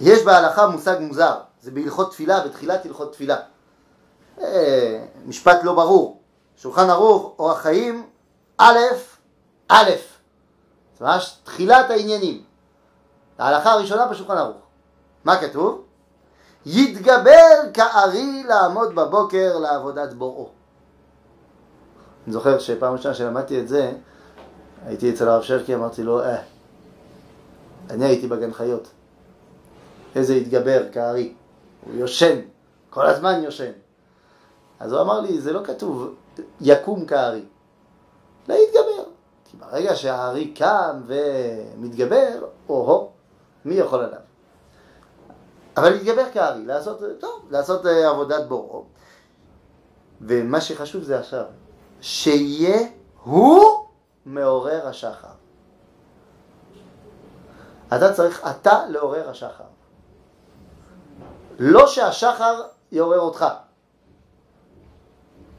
יש בהלכה מושג מוזר, זה בהלכות תפילה, בתחילת הלכות תפילה. אה, משפט לא ברור. שולחן ערוך, אורח חיים, א', א', זה ממש תחילת העניינים. ההלכה הראשונה בשולחן ערוך. מה כתוב? יתגבר כארי לעמוד בבוקר לעבודת בוראו. אני זוכר שפעם ראשונה שלמדתי את זה, הייתי אצל הרב שרקי, אמרתי לו, אה, אני הייתי בגן חיות. איזה יתגבר כארי. הוא יושן, כל הזמן יושן. אז הוא אמר לי, זה לא כתוב יקום כארי. להתגבר. כי ברגע שהארי קם ומתגבר, או-הו, מי יכול עליו? אבל להתגבר כארי, לעשות, טוב, לעשות אה, עבודת בוראו. ומה שחשוב זה עכשיו, שיהיה הוא מעורר השחר. אתה צריך אתה לעורר השחר. לא שהשחר יעורר אותך.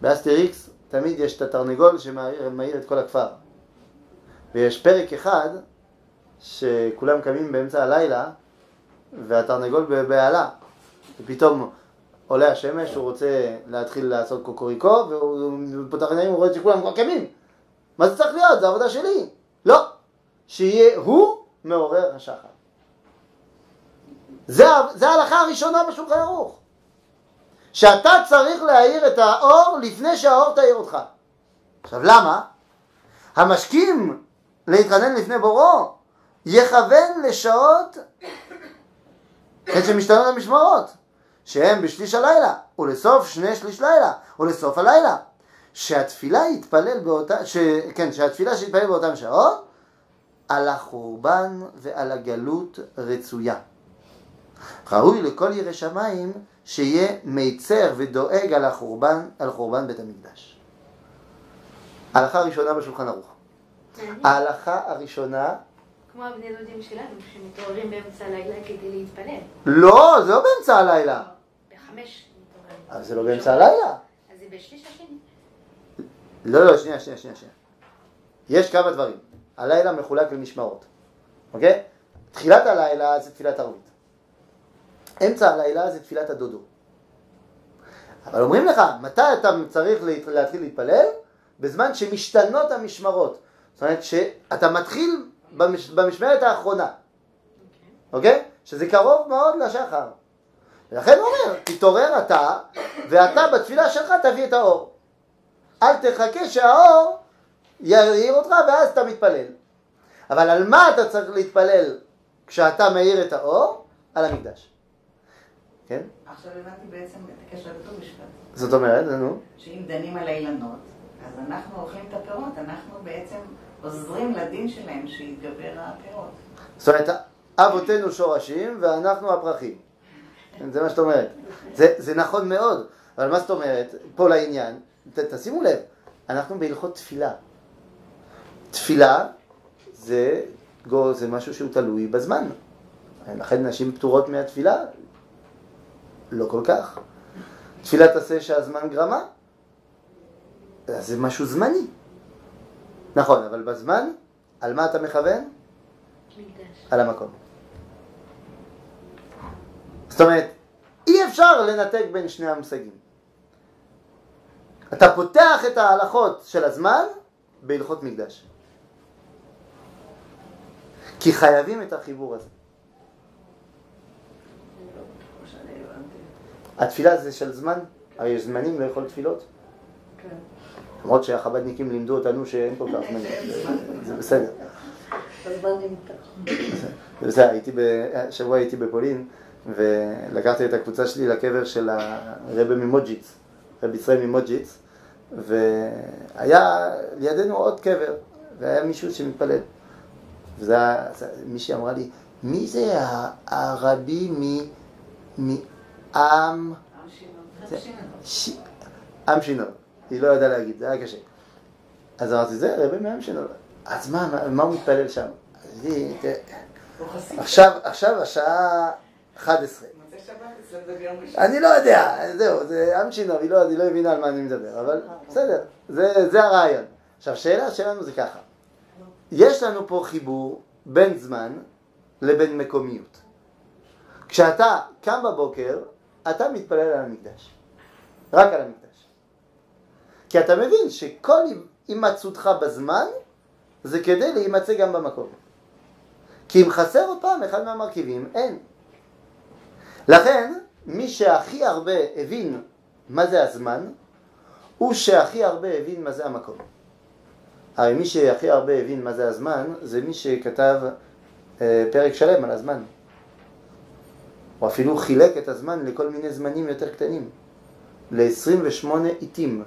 באסטריקס תמיד יש את התרנגול שמאיר את כל הכפר. ויש פרק אחד שכולם קמים באמצע הלילה והתרנגול בבהלה. ופתאום עולה השמש, הוא רוצה להתחיל לעשות קוקוריקו, והוא פותח עיניים, הוא רואה שכולם כבר קמים. מה זה צריך להיות? זה עבודה שלי. לא. שיהיה הוא מעורר השחר. זה, זה ההלכה הראשונה בשולחן ערוך. שאתה צריך להאיר את האור לפני שהאור תאיר אותך. עכשיו למה? המשכים להתחנן לפני בוראו יכוון לשעות עת שמשתנות המשמרות שהם בשליש הלילה ולסוף שני שליש לילה ולסוף הלילה שהתפילה יתפלל באותה, ש... כן, שהתפילה שיתפלל באותן שעות על החורבן ועל הגלות רצויה. ראוי לכל ירא שמיים שיהיה מיצר ודואג על החורבן, על חורבן בית המקדש. ההלכה הראשונה בשולחן ערוך. ההלכה הראשונה, כמו הבני דודים שלנו, שמתעוררים באמצע הלילה כדי להתפלל. לא, זה לא באמצע הלילה. בחמש מתעוררים. אבל זה לא באמצע הלילה. אז זה בשליש השני. לא, לא, שנייה, שנייה, שנייה. שנייה. יש כמה דברים. הלילה מחולק למשמרות, אוקיי? תחילת הלילה זה תפילת ערבית. אמצע הלילה זה תפילת הדודו. אבל אומרים לך, מתי אתה צריך להת- להתחיל להתפלל? בזמן שמשתנות המשמרות. זאת אומרת שאתה מתחיל במש... במשמרת האחרונה, אוקיי? שזה קרוב מאוד לשחר. ולכן הוא אומר, תתעורר אתה, ואתה בתפילה שלך תביא את האור. אל תחכה שהאור יאיר אותך ואז אתה מתפלל. אבל על מה אתה צריך להתפלל כשאתה מאיר את האור? על המקדש. כן? עכשיו הבנתי בעצם את הקשר לט"ו בשבט. זאת אומרת, נו, שאם דנים על האילנות, אז אנחנו אוכלים את הפירות, אנחנו בעצם עוזרים לדין שלהם שיתגבר הפירות. זאת אומרת, אבותינו שורשים ואנחנו הפרחים. זה מה שאת אומרת. זה, זה נכון מאוד, אבל מה זאת אומרת? פה לעניין, ת, תשימו לב, אנחנו בהלכות תפילה. תפילה זה, גו- זה משהו שהוא תלוי בזמן. לכן נשים פטורות מהתפילה? לא כל כך. תפילה תעשה שהזמן גרמה? זה משהו זמני. נכון, אבל בזמן, על מה אתה מכוון? על המקום. זאת אומרת, אי אפשר לנתק בין שני המושגים. אתה פותח את ההלכות של הזמן בהלכות מקדש. כי חייבים את החיבור הזה. התפילה זה של זמן, הרי יש זמנים לאכול תפילות. כן. למרות שהחב"דניקים לימדו אותנו שאין כל כך זמנים, זה- בסדר. זה בסדר, הייתי, השבוע הייתי בפולין ולקחתי את הקבוצה שלי לקבר של הרבי ממוג'יץ, רבי ישראל ממוג'יץ, והיה לידינו עוד קבר, והיה מישהו שמתפלל. וזה היה, מישהי אמרה לי, מי זה הרבי. מעם... עם שינוי. היא לא ידעה להגיד, זה היה קשה. אז אמרתי, זה רבי מעם שינוי. אז מה, מה, מה הוא מתפלל שם? תראה. עכשיו, עכשיו השעה 11. מוצאי שבת אצלם זה ביום ראשון. אני לא יודע, זהו, זה עם שינוי, היא לא, היא לא הבינה על מה אני מדבר, אבל בסדר, זה, זה הרעיון. עכשיו, השאלה שלנו זה ככה, יש לנו פה חיבור בין זמן לבין מקומיות. כשאתה קם בבוקר, אתה מתפלל על המקדש, רק על המקדש. כי אתה מבין שכל הימצאותך בזמן זה כדי להימצא גם במקום. כי אם חסר עוד פעם אחד מהמרכיבים, אין. לכן, מי שהכי הרבה הבין מה זה הזמן, הוא שהכי הרבה הבין מה זה המקום. הרי מי שהכי הרבה הבין מה זה הזמן, זה מי שכתב אה, פרק שלם על הזמן. הוא אפילו חילק את הזמן לכל מיני זמנים יותר קטנים, ל-28 עיתים.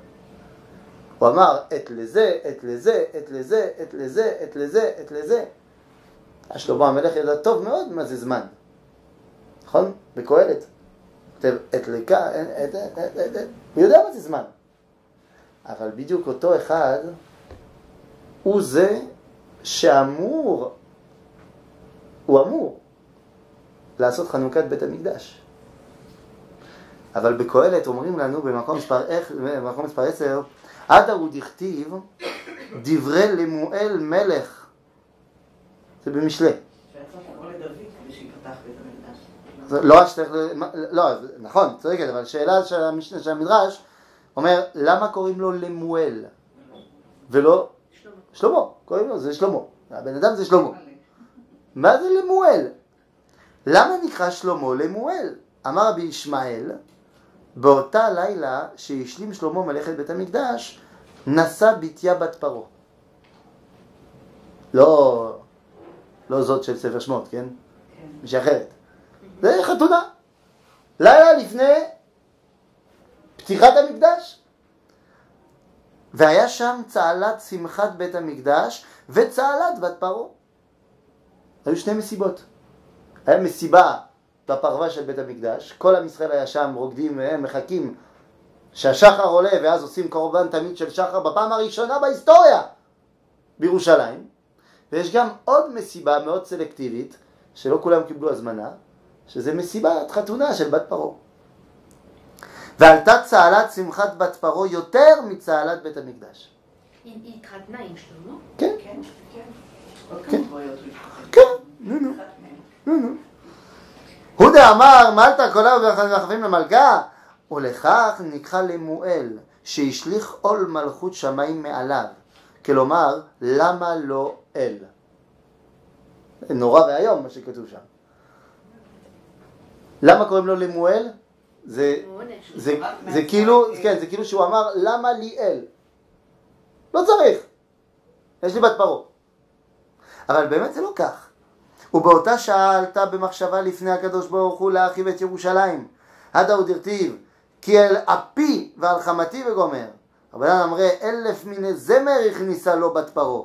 הוא אמר, עת לזה, עת לזה, עת לזה, עת לזה, עת לזה, עת לזה. שלמה המלך ידע טוב מאוד מה זה זמן. נכון? בקהלת. כותב עת, עת. הוא יודע מה זה זמן. אבל בדיוק אותו אחד הוא זה שאמור, הוא אמור לעשות חנוכת בית המקדש. אבל בקהלת אומרים לנו במקום במקום מספר 10, עד הוא דכתיב דברי למואל מלך. זה במשלי. לא מה- לא, נכון, צודקת, אבל שאלה של המשנה- של המדרש אומר, למה קוראים לו למואל ולא. שלמה? קוראים לו, זה שלמה. הבן אדם זה שלמה. מה זה למואל? למה נקרא שלמה למואל? אמר רבי ישמעאל, באותה לילה שהשלים שלמה מלאכת בית המקדש, נשא בתיה בת פרעה. לא, לא זאת של ספר שמות, כן? כן. מישהי אחרת. זה חתונה. לילה לפני פתיחת המקדש. והיה שם צהלת שמחת בית המקדש וצהלת בת פרעה. היו שני מסיבות. היה מסיבה בפרווה של בית המקדש, כל עם ישראל היה שם רוקדים מחכים שהשחר עולה ואז עושים קורבן תמיד של שחר בפעם הראשונה בהיסטוריה בירושלים. ויש גם עוד מסיבה מאוד סלקטיבית, שלא כולם קיבלו הזמנה, שזה מסיבת חתונה של בת פרעה. ועלתה צהלת שמחת בת פרעה יותר מצהלת בית המקדש. היא התחתנה עם שלמה? כן, כן, כן. כן. כמה דמויות הוא התחתן. כן, נו נו. הוא דאמר מלתא קולה וחפים למלכה ולכך נקרא למואל שהשליך עול מלכות שמיים מעליו כלומר למה לא אל נורא ואיום מה שכתוב שם למה קוראים לו למואל? זה, עונש. זה, זה כאילו, כן, זה כאילו שהוא אמר למה לי אל לא צריך. יש לי בת פרעה. אבל באמת זה לא כך. ובאותה שעה עלתה במחשבה לפני הקדוש ברוך הוא להרחיב את ירושלים. עדה הוא דרטיב, כי אל אפי ועל חמתי וגומר. רבנן אמרי אלף מיני זמר הכניסה לו בת פרעה.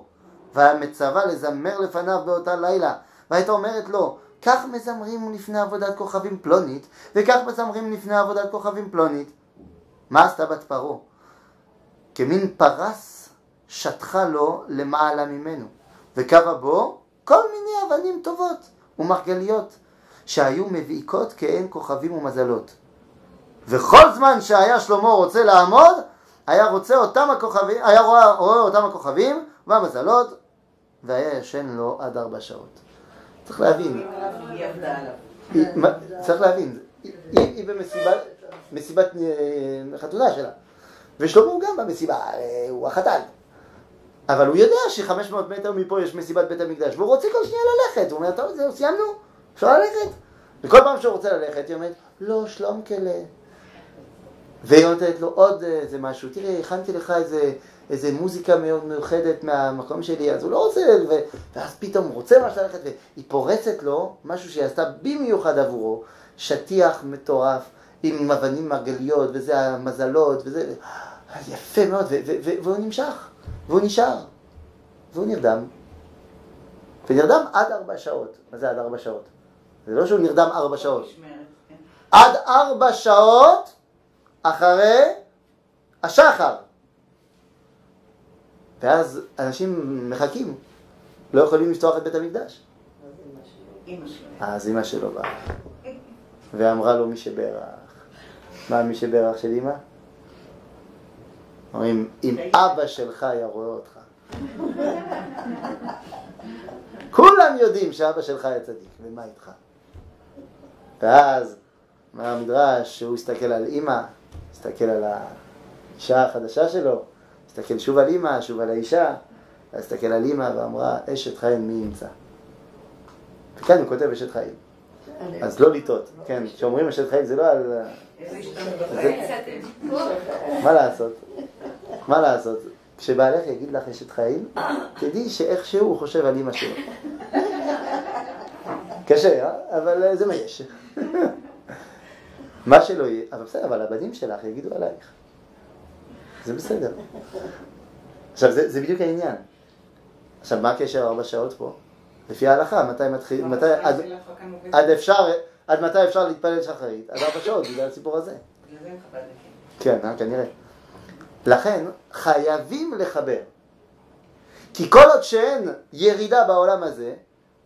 והיה מצווה לזמר לפניו באותה לילה. והייתה אומרת לו, כך מזמרים לפני עבודת כוכבים פלונית, וכך מזמרים לפני עבודת כוכבים פלונית. מה עשתה בת פרעה? כמין פרס שטחה לו למעלה ממנו, וקרה בו כל מיני אבנים טובות ומרגליות, שהיו מבעיקות כעין כוכבים ומזלות. וכל זמן שהיה שלמה רוצה לעמוד, היה רוצה אותם הכוכבים, היה רואה, רואה אותם הכוכבים והמזלות, והיה ישן לו עד ארבע שעות. צריך להבין, צריך להבין, היא, במסיבת מסיבת אה, חתונה שלה, ושלמה הוא גם במסיבה, אה, הוא החתן. אבל הוא יודע ש-500 מטר מפה יש מסיבת בית המקדש, והוא רוצה כל שנייה ללכת. הוא אומר, טוב, זהו, סיימנו, אפשר ללכת. וכל פעם שהוא רוצה ללכת, היא אומרת, לא, שלום כלה. והיא נותנת לו עוד איזה משהו, תראה, הכנתי לך איזה, איזה מוזיקה מאוד מיוחדת מהמקום שלי, אז הוא לא רוצה, ו... ואז פתאום הוא רוצה ממש ללכת, והיא פורצת לו משהו שהיא עשתה במיוחד עבורו, שטיח מטורף, עם אבנים מרגליות, וזה המזלות, וזה, יפה מאוד, ו- ו- והוא נמשך, והוא נשאר, והוא נרדם, ונרדם עד ארבע שעות. מה זה עד ארבע שעות? זה לא שהוא נרדם ארבע שעות. כן. עד ארבע שעות אחרי השחר. ואז אנשים מחכים, לא יכולים לפתוח את בית המקדש. אימא. אז אמא שלו באה, ואמרה לו מי שברך. מה מי שברך של אמא? אומרים, אם אבא שלך היה רואה אותך. כולם יודעים שאבא שלך היה צדיק, ומה איתך? ואז, אומר המדרש, שהוא הסתכל על אימא, הסתכל על האישה החדשה שלו, הסתכל שוב על אימא, שוב על האישה, אז הסתכל על אימא ואמרה, אשת חיים מי ימצא? וכאן הוא כותב אשת חיים. אז לא לטעות, כן, כשאומרים אשת חיים זה לא על... מה לעשות? מה לעשות? כשבעלך יגיד לך אשת חיים, תדעי שאיכשהו הוא חושב על אימא שלו. קשה, אה? אבל אה, זה מה יש. מה שלא יהיה, אבל בסדר, אבל הבנים שלך יגידו עלייך. זה בסדר. עכשיו, זה, זה בדיוק העניין. עכשיו, מה הקשר ארבע שעות פה? לפי ההלכה, מתי מתחיל, מתי, עד, עד אפשר, עד מתי אפשר להתפלל שחרית? עד ארבע שעות, בגלל הסיפור הזה. בגלל זה הם חב"דניקים. כן, אה, כנראה. לכן, חייבים לחבר. כי כל עוד שאין ירידה בעולם הזה,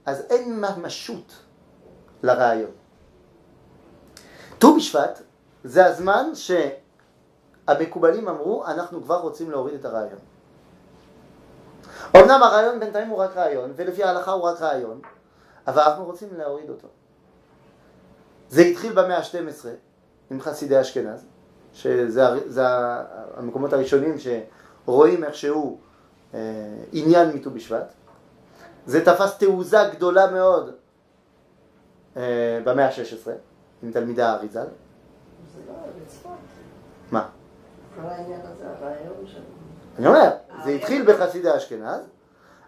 אז אין ממשות לרעיון. ט"ו בשבט זה הזמן שהמקובלים אמרו, אנחנו כבר רוצים להוריד את הרעיון. אמנם הרעיון בינתיים הוא רק רעיון, ולפי ההלכה הוא רק רעיון, אבל אנחנו רוצים להוריד אותו. זה התחיל במאה ה-12 עם חסידי אשכנז, שזה המקומות הראשונים שרואים איכשהו אה, עניין מט"ו בשבט. זה תפס תעוזה גדולה מאוד אה, במאה ה-16 עם תלמידי האריזל. זה לא בצפת. מה? כל העניין הזה, הרעיון של... אני אומר, זה התחיל בחסידי אשכנז,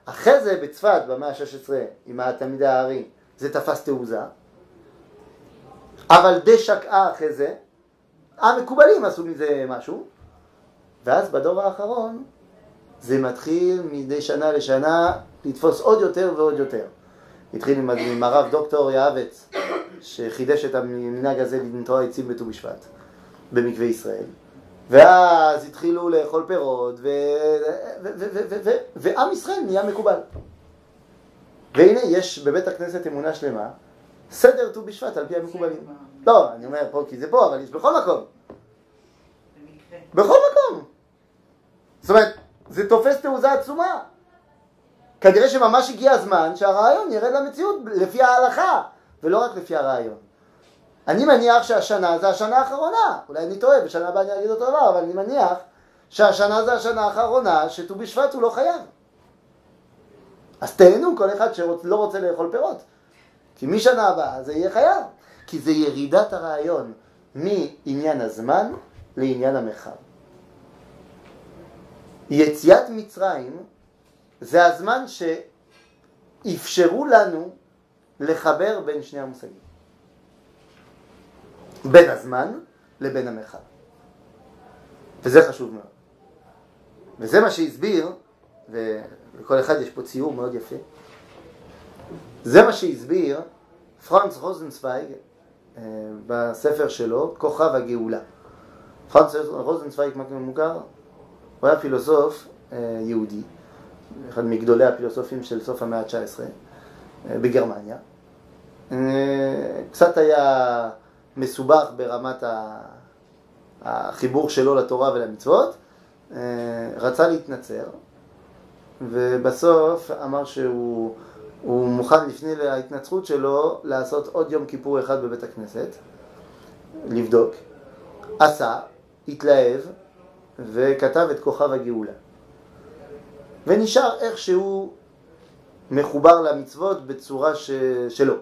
אחרי זה בצפת במאה ה-16 עם התלמידי הארי זה תפס תעוזה, אבל די שקעה אחרי זה, המקובלים עשו מזה משהו, ואז בדור האחרון זה מתחיל מדי שנה לשנה לתפוס עוד יותר ועוד יותר. התחיל עם, עם הרב דוקטור יעבץ, שחידש את המנהג הזה לנטוע עצים בט"ו בשבט, במקווה ישראל. ואז התחילו לאכול פירות, ו... ו... ו... ו... ו... ועם ישראל נהיה מקובל. והנה יש בבית הכנסת אמונה שלמה, סדר ט"ו בשבט על פי המקובלים. לא, אני אומר פה כי זה פה, אבל יש בכל מקום. בכל מקום. זאת אומרת, זה תופס תעוזה עצומה. כנראה שממש הגיע הזמן שהרעיון ירד למציאות לפי ההלכה, ולא רק לפי הרעיון. אני מניח שהשנה זה השנה האחרונה, אולי אני טועה, בשנה הבאה אני אגיד אותו דבר, אבל אני מניח שהשנה זה השנה האחרונה שט"ו בשבט הוא לא חייב. אז תהנו כל אחד שלא רוצה לאכול פירות. כי משנה הבאה זה יהיה חייב. כי זה ירידת הרעיון מעניין הזמן לעניין המרחב. יציאת מצרים זה הזמן שאפשרו לנו לחבר בין שני המושגים. בין הזמן לבין המרחב. וזה חשוב מאוד. וזה מה שהסביר, ולכל אחד יש פה ציור מאוד יפה, זה מה שהסביר פרנץ רוזנצוויג אה, בספר שלו, כוכב הגאולה. פרנץ רוזנצוויג מוכר, הוא היה פילוסוף אה, יהודי, אחד מגדולי הפילוסופים של סוף המאה ה-19 אה, בגרמניה. קצת היה מסובך ברמת החיבור שלו לתורה ולמצוות, רצה להתנצר, ובסוף אמר שהוא מוכן לפני ההתנצרות שלו לעשות עוד יום כיפור אחד בבית הכנסת, לבדוק, עשה, התלהב וכתב את כוכב הגאולה. ונשאר איכשהו מחובר למצוות בצורה ש... שלו.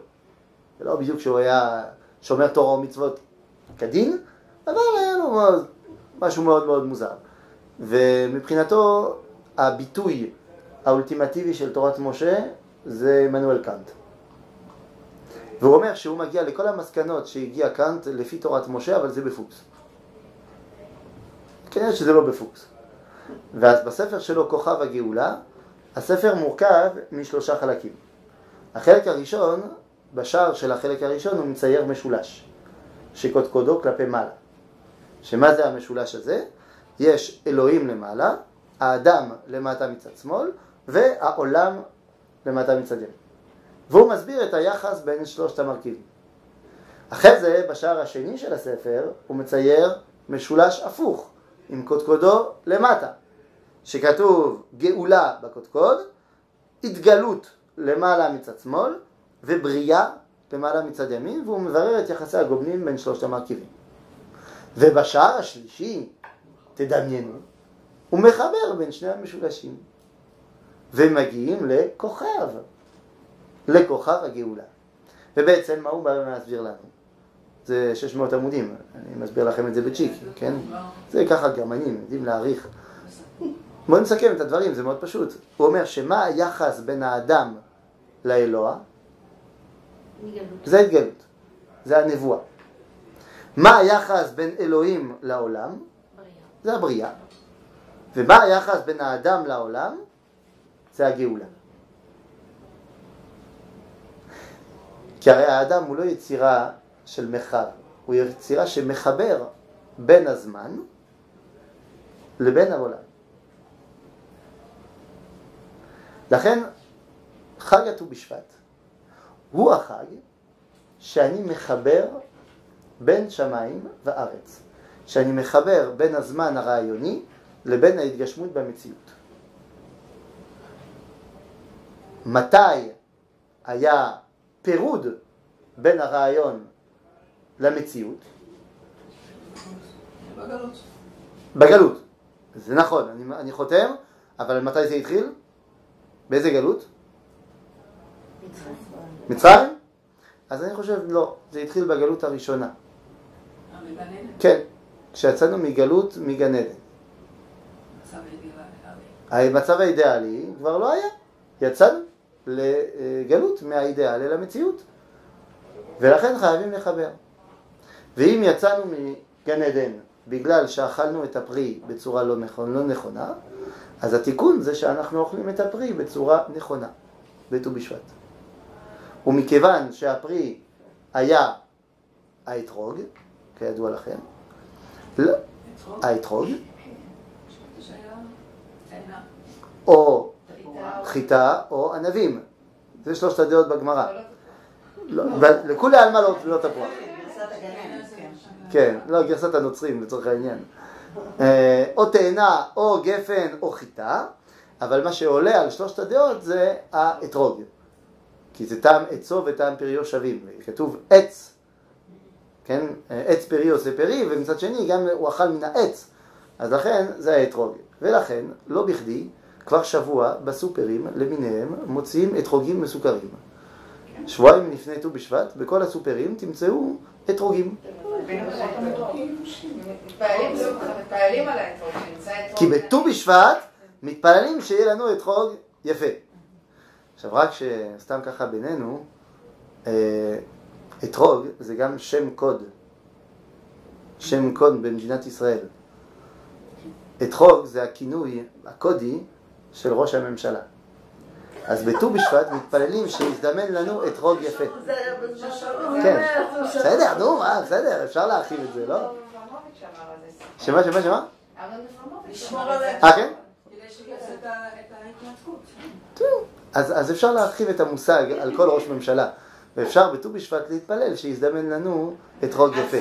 זה לא בדיוק שהוא היה שומר תורה ומצוות כדין, אבל היה לו משהו מאוד מאוד מוזר. ומבחינתו הביטוי האולטימטיבי של תורת משה זה עמנואל קאנט. והוא אומר שהוא מגיע לכל המסקנות שהגיע קאנט לפי תורת משה, אבל זה בפוקס. כנראה שזה לא בפוקס. ואז בספר שלו, כוכב הגאולה, הספר מורכב משלושה חלקים. החלק הראשון, בשער של החלק הראשון הוא מצייר משולש, שקודקודו כלפי מעלה. שמה זה המשולש הזה? יש אלוהים למעלה, האדם למטה מצד שמאל, והעולם למטה מצד ימין. והוא מסביר את היחס בין שלושת המרכיבים. אחרי זה, בשער השני של הספר, הוא מצייר משולש הפוך, עם קודקודו למטה, שכתוב גאולה בקודקוד, התגלות למעלה מצד שמאל, ובריאה למעלה מצד ימין, והוא מברר את יחסי הגובנים בין שלושת המרכיבים. ובשער השלישי, תדמיינו, הוא מחבר בין שני המשולשים. ומגיעים לכוכב, לכוכב הגאולה. ובעצם מה הוא בא להסביר לנו? זה 600 עמודים, אני מסביר לכם את זה בצ'יק, כן? זה ככה גרמנים, יודעים להעריך. בואו נסכם את הדברים, זה מאוד פשוט. הוא אומר שמה היחס בין האדם לאלוה? זה התגלות, זה הנבואה. מה היחס בין אלוהים לעולם? זה הבריאה. ומה היחס בין האדם לעולם? זה הגאולה. כי הרי האדם הוא לא יצירה של מרחב, הוא יצירה שמחבר בין הזמן לבין העולם. לכן חג הט"ו בשבט הוא החג שאני מחבר בין שמיים וארץ, שאני מחבר בין הזמן הרעיוני לבין ההתגשמות במציאות. מתי היה פירוד בין הרעיון למציאות? בגלות. בגלות. זה נכון, אני, אני חותם, אבל מתי זה התחיל? באיזה גלות? מצרים? אז אני חושב, לא, זה התחיל בגלות הראשונה. כן, כשיצאנו מגלות מגן עדן. המצב האידיאלי כבר לא היה, יצאנו. לגלות מהאידאל אל המציאות. ולכן חייבים לחבר. ואם יצאנו מגן עדן בגלל שאכלנו את הפרי בצורה לא, נכונה, לא נכונה, אז התיקון זה שאנחנו אוכלים את הפרי בצורה נכונה, בט"ו בשבט. ומכיוון שהפרי היה האתרוג, כידוע לכם, לא, האתרוג, או חיטה או ענבים. זה שלושת הדעות בגמרא. לכולי עלמא לא תפוח. כן, לא, גרסת הנוצרים לצורך העניין. אה, או תאנה, או גפן, או חיטה, אבל מה שעולה על שלושת הדעות זה האתרוג. כי זה טעם עצו וטעם פריו שווים. כתוב עץ, כן? עץ פרי עושה פרי, ומצד שני גם הוא אכל מן העץ. אז לכן זה האתרוג. ולכן, לא בכדי, כבר שבוע בסופרים למיניהם מוציאים אתרוגים מסוכרים. שבועיים לפני ט"ו בשבט, בכל הסופרים תמצאו אתרוגים. כי בט"ו בשבט מתפללים שיהיה לנו אתרוג יפה. עכשיו רק שסתם ככה בינינו, אה, אתרוג זה גם שם קוד. שם קוד במדינת ישראל. אתרוג זה הכינוי הקודי של ראש הממשלה. אז בט"ו בשבט מתפללים שיזדמן לנו אתרוג יפה. זה היה בזמן כן, בסדר, נו, מה, בסדר, אפשר להרחיב את זה, לא? אברמוביץ' אמר על זה. שמה, שמה, שמה? אהרון אברמוביץ' לשמור אמר על זה. זה. אה, כן? כדי שיעשה את ה- את ההתנתקות. טוב. אז, אז אפשר להרחיב את המושג על כל ראש ממשלה. ואפשר בט"ו בשבט להתפלל שיזדמן לנו אתרוג יפה.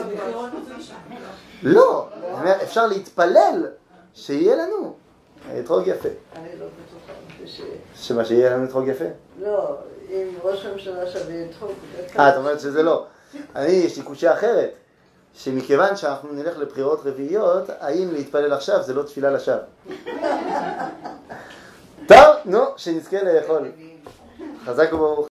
לא, אני אומר, אפשר להתפלל שיהיה לנו אתרוג יפה. אני לא בטוחה. ש- שמה שיהיה לנו אתרוג יפה. לא, אם ראש הממשלה שווה אתרוג. אה, את אומרת שזה לא. אני, יש לי קושייה אחרת, שמכיוון שאנחנו נלך לבחירות רביעיות, האם להתפלל עכשיו זה לא תפילה לשווא. טוב, נו, שנזכה לאכול. חזק וברוך.